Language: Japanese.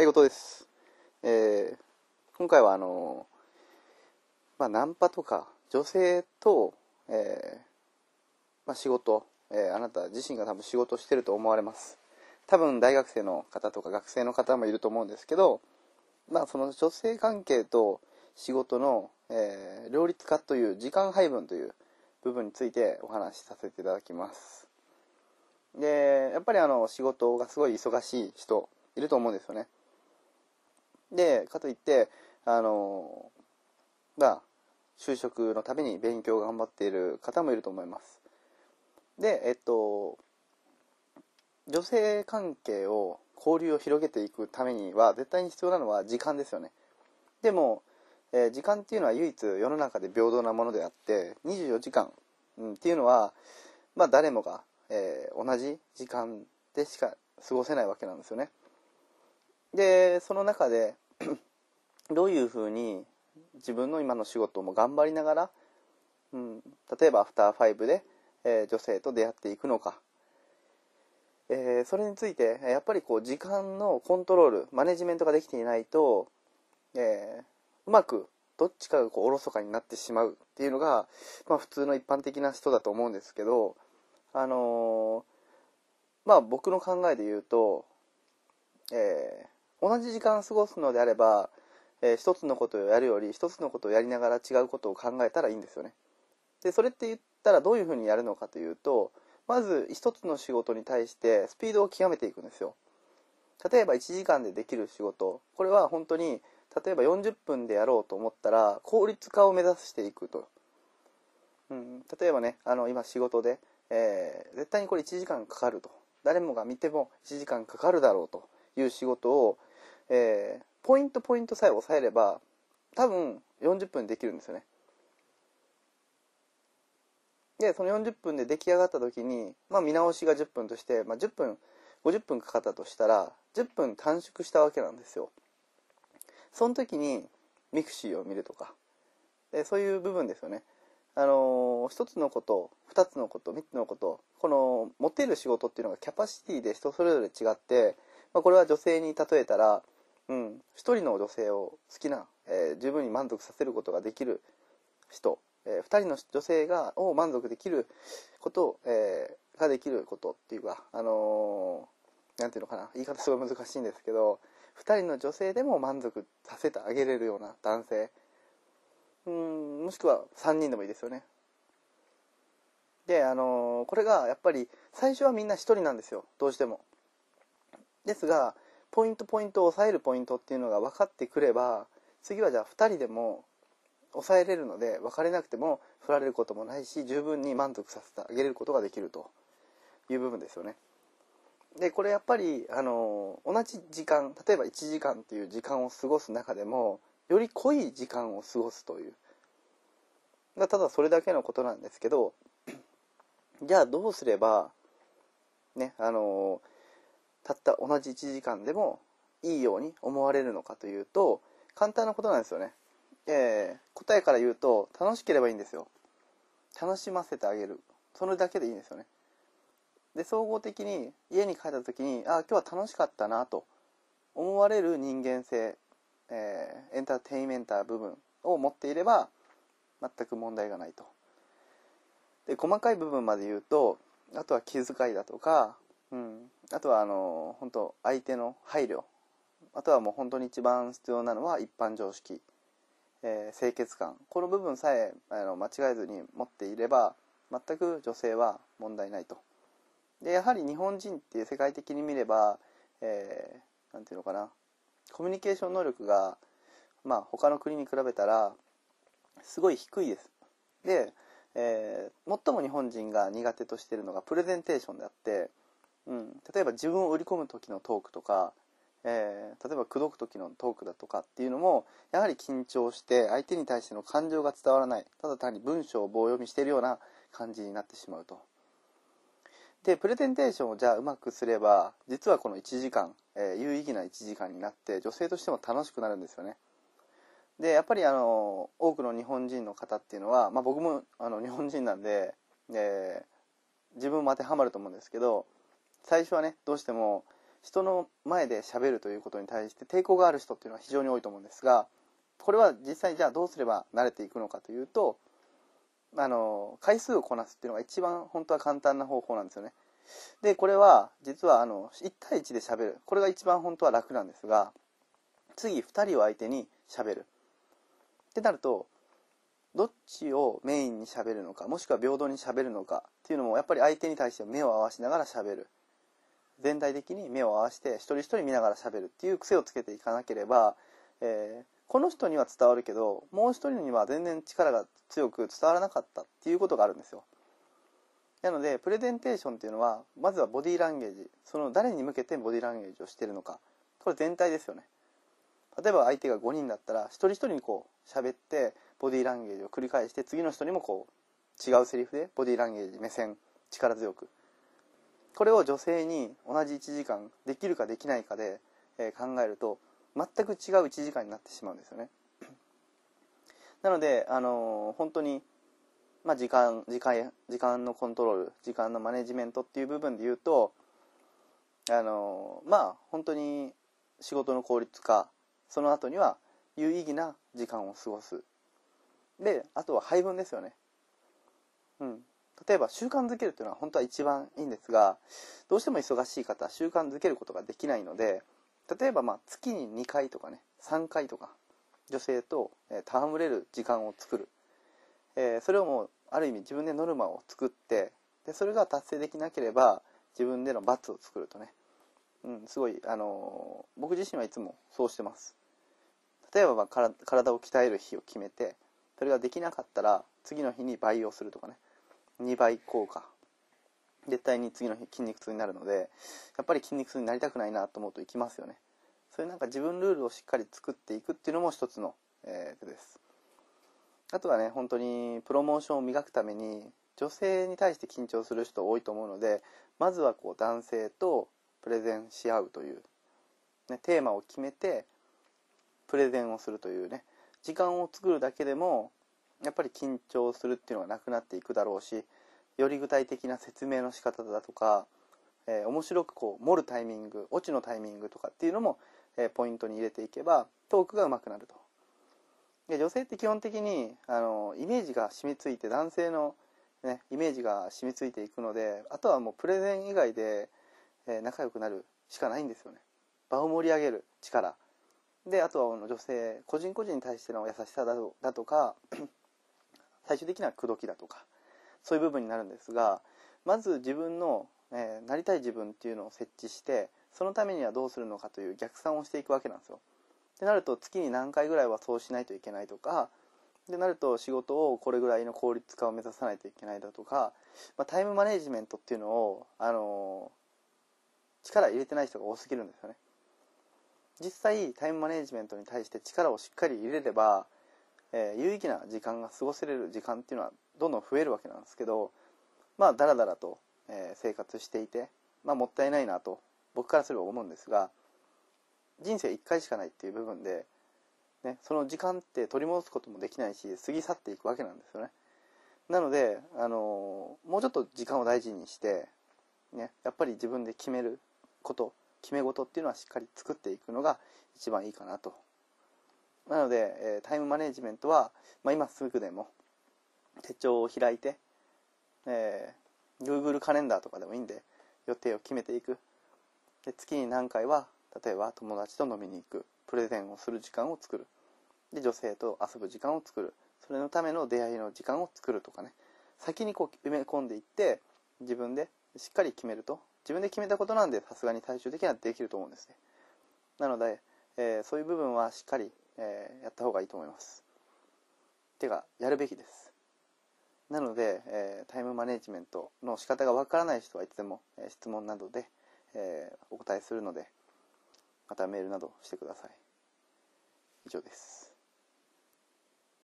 英語とです。えー、今回はあのまあ、ナンパとか女性と、えー、まあ、仕事、えー、あなた自身が多分仕事してると思われます。多分大学生の方とか学生の方もいると思うんですけど、まあ、その女性関係と仕事の、え両立化という時間配分という部分についてお話しさせていただきます。で、やっぱりあの仕事がすごい忙しい人いると思うんですよね。で、かといって、あの、まあ、就職のために勉強を頑張っている方もいると思います。で、えっと、女性関係を、交流を広げていくためには、絶対に必要なのは時間ですよね。でも、えー、時間っていうのは唯一世の中で平等なものであって、24時間、うん、っていうのは、まあ誰もが、えー、同じ時間でしか過ごせないわけなんですよね。でその中で どういうふうに自分の今の仕事も頑張りながら、うん、例えばアフターファイブで、えー、女性と出会っていくのか、えー、それについてやっぱりこう時間のコントロールマネジメントができていないと、えー、うまくどっちかがこうおろそかになってしまうっていうのが、まあ、普通の一般的な人だと思うんですけどあのまあ僕の考えで言うと、え同じ時間過ごすのであれば、えー、一つのことをやるより一つのことをやりながら違うことを考えたらいいんですよね。でそれって言ったらどういうふうにやるのかというとまず一つの仕事に対してスピードを極めていくんですよ。例えば1時間でできる仕事これは本当に例えば40分でやろうと思ったら効率化を目指していくと、うん、例えばねあの今仕事で、えー、絶対にこれ1時間かかると誰もが見ても1時間かかるだろうという仕事をえー、ポイントポイントさえ押さえれば多分40分できるんですよね。でその40分で出来上がった時に、まあ、見直しが10分として、まあ、10分50分かかったとしたら10分短縮したわけなんですよ。その時にミクシーを見るとかでそういう部分ですよね。あのー、1つのこと2つのこと3つのことこの持てる仕事っていうのがキャパシティで人それぞれ違って、まあ、これは女性に例えたらうん、一人の女性を好きな、えー、十分に満足させることができる人、えー、二人の女性がを満足できること、えー、ができることっていうか、あのー、なんていうのかな。言い方すごい難しいんですけど二人の女性でも満足させてあげれるような男性。うんもしくは3人でもいいですよね。であのー、これがやっぱり最初はみんな1人なんですよ。どうしても。ですがポイントポイントを抑えるポイントっていうのが分かってくれば次はじゃあ2人でも抑えれるので別れなくても振られることもないし十分に満足させてあげれることができるという部分ですよね。でこれやっぱりあの同じ時間例えば1時間っていう時間を過ごす中でもより濃い時間を過ごすというただそれだけのことなんですけどじゃあどうすればねあのたった同じ1時間でもいいように思われるのかというと簡単なことなんですよね、えー、答えから言うと楽しければいいんですよ。楽しませてあげる。それだけでいいんですよね。で総合的に家に帰った時にあ今日は楽しかったなと思われる人間性、えー、エンターテインメンター部分を持っていれば全く問題がないと。で細かい部分まで言うとあとは気遣いだとか、あとはあの本当相手の配慮。あとはもう本当に一番必要なのは一般常識、えー、清潔感。この部分さえあの間違えずに持っていれば全く女性は問題ないと。でやはり日本人っていう世界的に見れば何、えー、て言うのかな。コミュニケーション能力がまあ他の国に比べたらすごい低いです。で、えー、最も日本人が苦手としているのがプレゼンテーションであってうん、例えば自分を売り込む時のトークとか、えー、例えば口説く時のトークだとかっていうのもやはり緊張して相手に対しての感情が伝わらないただ単に文章を棒読みしてるような感じになってしまうと。でプレゼンテーションをじゃあうまくすれば実はこの1時間、えー、有意義な1時間になって女性としても楽しくなるんですよね。でやっぱりあの多くの日本人の方っていうのは、まあ、僕もあの日本人なんで、えー、自分も当てはまると思うんですけど最初はねどうしても、人の前で喋るということに対して抵抗がある人っていうのは非常に多いと思うんですがこれは実際じゃあどうすれば慣れていくのかというとあの回数をこなすっていうのが一番本当は簡単な方法なんですよね。でこれは実はあの1対1で喋る。これが一番本当は楽なんですが次2人を相手に喋る。ってなるとどっちをメインに喋るのかもしくは平等に喋るのかっていうのもやっぱり相手に対して目を合わせながら喋る。全体的に目を合わせて一人一人見ながら喋るっていう癖をつけていかなければ、えー、この人には伝わるけどもう一人には全然力が強く伝わらなかったっていうことがあるんですよ。なのでプレゼンテーションっていうのはまずはボディーランゲージその誰に向けてボディーランゲージをしてるのか。これ全体ですよね。例えば相手が5人だったら一人一人にこう喋ってボディーランゲージを繰り返して次の人にもこう違うセリフでボディーランゲージ目線力強くこれを女性に同じ1時間できるかできないかで、え考えると全く違う1時間になってしまうんですよね。なので、あのー、本当に、まあ、時間時間時間のコントロール時間のマネジメントっていう部分で言うとあのー、まあ本当に仕事の効率化その後には有意義な時間を過ごす。であとは配分ですよね。うん。例えば習慣づけるというのは本当は一番いいんですがどうしても忙しい方は習慣づけることができないので例えばまあ月に2回とかね3回とか女性と戯れる時間を作る、えー、それをもうある意味自分でノルマを作ってでそれが達成できなければ自分での罰を作るとね、うん、すごい、あのー、僕自身はいつもそうしてます。例えばまあ体を鍛える日を決めてそれができなかったら次の日に倍をするとかね。2倍効果。絶対に次の日筋肉痛になるのでやっぱり筋肉痛になりたくないなと思うといきますよね。そういうなんか自分ルールをしっかり作っていくっていうのも一つの、えー、手です。あとはね本当にプロモーションを磨くために女性に対して緊張する人多いと思うのでまずはこう男性とプレゼンし合うという、ね、テーマを決めてプレゼンをするというね時間を作るだけでもやっぱり緊張するっていうのがなくなっていくだろうしより具体的な説明の仕方だとか、えー、面白くこう盛るタイミングオチのタイミングとかっていうのも、えー、ポイントに入れていけばトークが上手くなると。で女性って基本的にあのイメージが染みついて男性の、ね、イメージが染みついていくのであとはもうプレゼン以外で、えー、仲良くなるしかないんですよね。場を盛り上げる力。であとは女性個人個人に対しての優しさだとだとか最終的には口説きだとかそういう部分になるんですがまず自分の、えー、なりたい自分っていうのを設置してそのためにはどうするのかという逆算をしていくわけなんですよ。ってなると月に何回ぐらいはそうしないといけないとかでなると仕事をこれぐらいの効率化を目指さないといけないだとか、まあ、タイムマネジメントっていうのを、あのー、力入れてない人が多すぎるんですよね。実際タイムマネジメントに対して力をしっかり入れればえー、有意義な時間が過ごせれる時間っていうのはどんどん増えるわけなんですけどまあだらだらと、えー、生活していて、まあ、もったいないなと僕からすれば思うんですが人生1回しかないっていう部分で、ね、その時間って取り戻すこともできないし過ぎ去っていくわけなんですよね。なので、あのー、もうちょっと時間を大事にして、ね、やっぱり自分で決めること決め事っていうのはしっかり作っていくのが一番いいかなとなので、えタイムマネジメントは、まあ、今すぐでも手帳を開いて、えー、Google カレンダーとかでもいいんで予定を決めていく。で月に何回は例えば友達と飲みに行く。プレゼンをする時間を作る。で女性と遊ぶ時間を作る。それのための出会いの時間を作るとかね。先にこう埋め込んでいって自分でしっかり決めると。自分で決めたことなんでさすがに最終的にはできると思うんですね。なので、えー、そういう部分はしっかりえー、やった方がいいと思います。てかやるべきです。なので、えー、タイムマネジメントの仕方がわからない人はいつでも、えー、質問などで、えお答えするのでまたメールなどしてください。以上です。